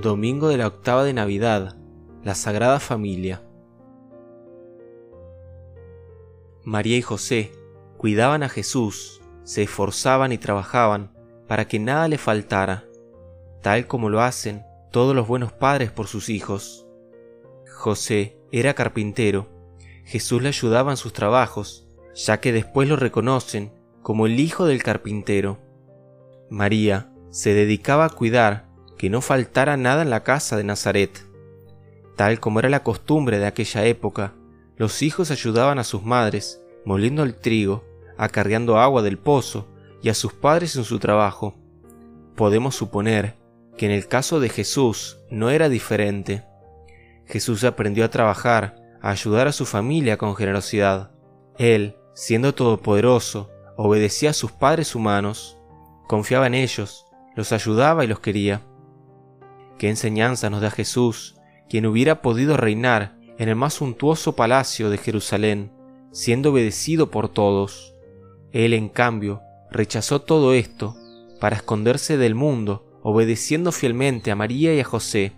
domingo de la octava de Navidad, la Sagrada Familia. María y José cuidaban a Jesús, se esforzaban y trabajaban para que nada le faltara, tal como lo hacen todos los buenos padres por sus hijos. José era carpintero, Jesús le ayudaba en sus trabajos, ya que después lo reconocen como el hijo del carpintero. María se dedicaba a cuidar que no faltara nada en la casa de Nazaret. Tal como era la costumbre de aquella época, los hijos ayudaban a sus madres moliendo el trigo, acarreando agua del pozo y a sus padres en su trabajo. Podemos suponer que en el caso de Jesús no era diferente. Jesús aprendió a trabajar, a ayudar a su familia con generosidad. Él, siendo todopoderoso, obedecía a sus padres humanos, confiaba en ellos, los ayudaba y los quería. ¿Qué enseñanza nos da Jesús, quien hubiera podido reinar en el más suntuoso palacio de Jerusalén, siendo obedecido por todos? Él, en cambio, rechazó todo esto para esconderse del mundo, obedeciendo fielmente a María y a José,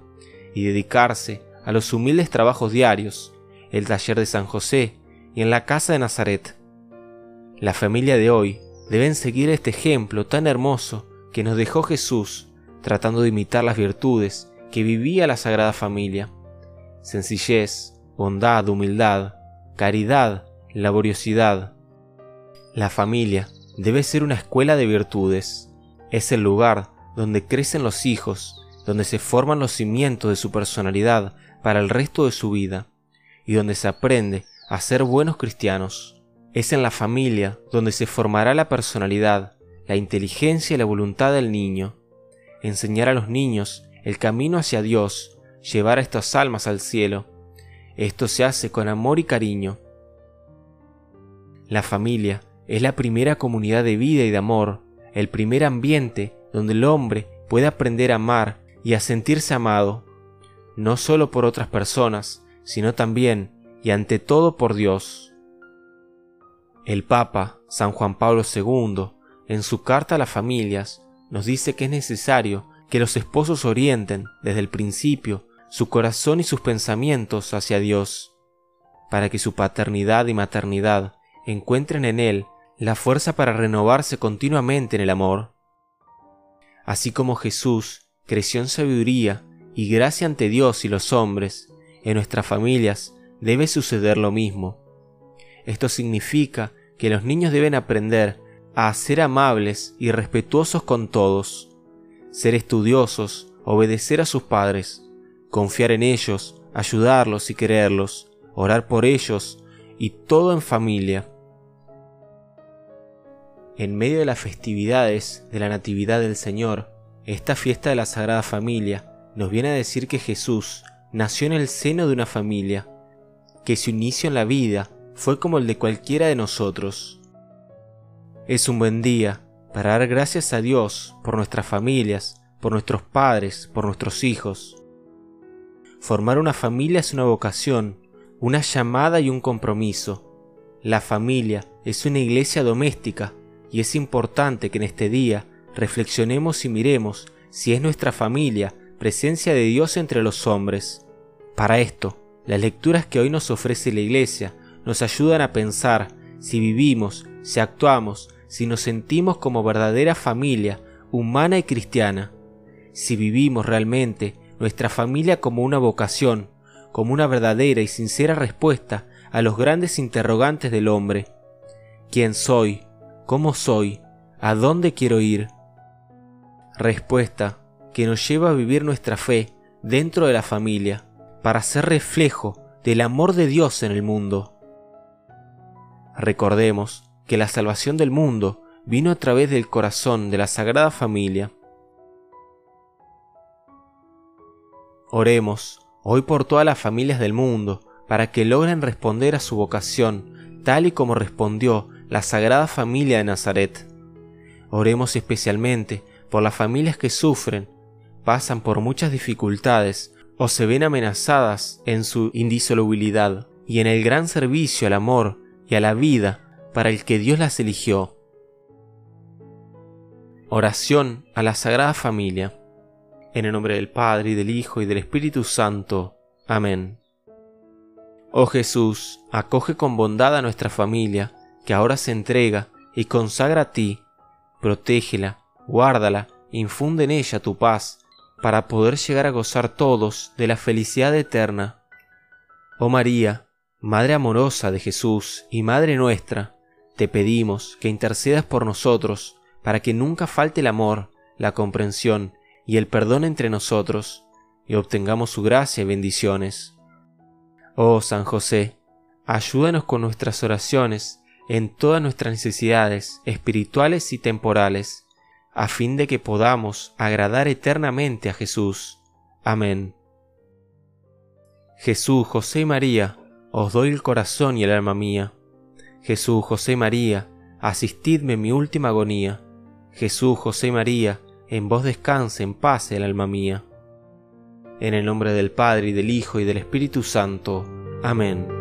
y dedicarse a los humildes trabajos diarios, el taller de San José y en la casa de Nazaret. La familia de hoy deben seguir este ejemplo tan hermoso que nos dejó Jesús tratando de imitar las virtudes que vivía la Sagrada Familia. Sencillez, bondad, humildad, caridad, laboriosidad. La familia debe ser una escuela de virtudes. Es el lugar donde crecen los hijos, donde se forman los cimientos de su personalidad para el resto de su vida, y donde se aprende a ser buenos cristianos. Es en la familia donde se formará la personalidad, la inteligencia y la voluntad del niño enseñar a los niños el camino hacia Dios, llevar a estas almas al cielo. Esto se hace con amor y cariño. La familia es la primera comunidad de vida y de amor, el primer ambiente donde el hombre puede aprender a amar y a sentirse amado, no solo por otras personas, sino también y ante todo por Dios. El Papa, San Juan Pablo II, en su carta a las familias, nos dice que es necesario que los esposos orienten desde el principio su corazón y sus pensamientos hacia Dios, para que su paternidad y maternidad encuentren en Él la fuerza para renovarse continuamente en el amor. Así como Jesús creció en sabiduría y gracia ante Dios y los hombres, en nuestras familias debe suceder lo mismo. Esto significa que los niños deben aprender a ser amables y respetuosos con todos, ser estudiosos, obedecer a sus padres, confiar en ellos, ayudarlos y quererlos, orar por ellos y todo en familia. En medio de las festividades de la Natividad del Señor, esta fiesta de la Sagrada Familia nos viene a decir que Jesús nació en el seno de una familia, que su inicio en la vida fue como el de cualquiera de nosotros. Es un buen día para dar gracias a Dios por nuestras familias, por nuestros padres, por nuestros hijos. Formar una familia es una vocación, una llamada y un compromiso. La familia es una iglesia doméstica y es importante que en este día reflexionemos y miremos si es nuestra familia presencia de Dios entre los hombres. Para esto, las lecturas que hoy nos ofrece la iglesia nos ayudan a pensar si vivimos, si actuamos, si nos sentimos como verdadera familia humana y cristiana, si vivimos realmente nuestra familia como una vocación, como una verdadera y sincera respuesta a los grandes interrogantes del hombre. ¿Quién soy? ¿Cómo soy? ¿A dónde quiero ir? Respuesta que nos lleva a vivir nuestra fe dentro de la familia, para ser reflejo del amor de Dios en el mundo. Recordemos que la salvación del mundo vino a través del corazón de la Sagrada Familia. Oremos hoy por todas las familias del mundo para que logren responder a su vocación tal y como respondió la Sagrada Familia de Nazaret. Oremos especialmente por las familias que sufren, pasan por muchas dificultades o se ven amenazadas en su indisolubilidad y en el gran servicio al amor y a la vida para el que Dios las eligió. Oración a la Sagrada Familia. En el nombre del Padre, y del Hijo, y del Espíritu Santo. Amén. Oh Jesús, acoge con bondad a nuestra familia, que ahora se entrega y consagra a ti. Protégela, guárdala, infunde en ella tu paz, para poder llegar a gozar todos de la felicidad eterna. Oh María, Madre amorosa de Jesús y Madre nuestra, te pedimos que intercedas por nosotros, para que nunca falte el amor, la comprensión y el perdón entre nosotros, y obtengamos su gracia y bendiciones. Oh San José, ayúdanos con nuestras oraciones en todas nuestras necesidades espirituales y temporales, a fin de que podamos agradar eternamente a Jesús. Amén. Jesús, José y María, os doy el corazón y el alma mía. Jesús, José María, asistidme en mi última agonía. Jesús, José María, en vos descanse en paz el alma mía. En el nombre del Padre y del Hijo y del Espíritu Santo. Amén.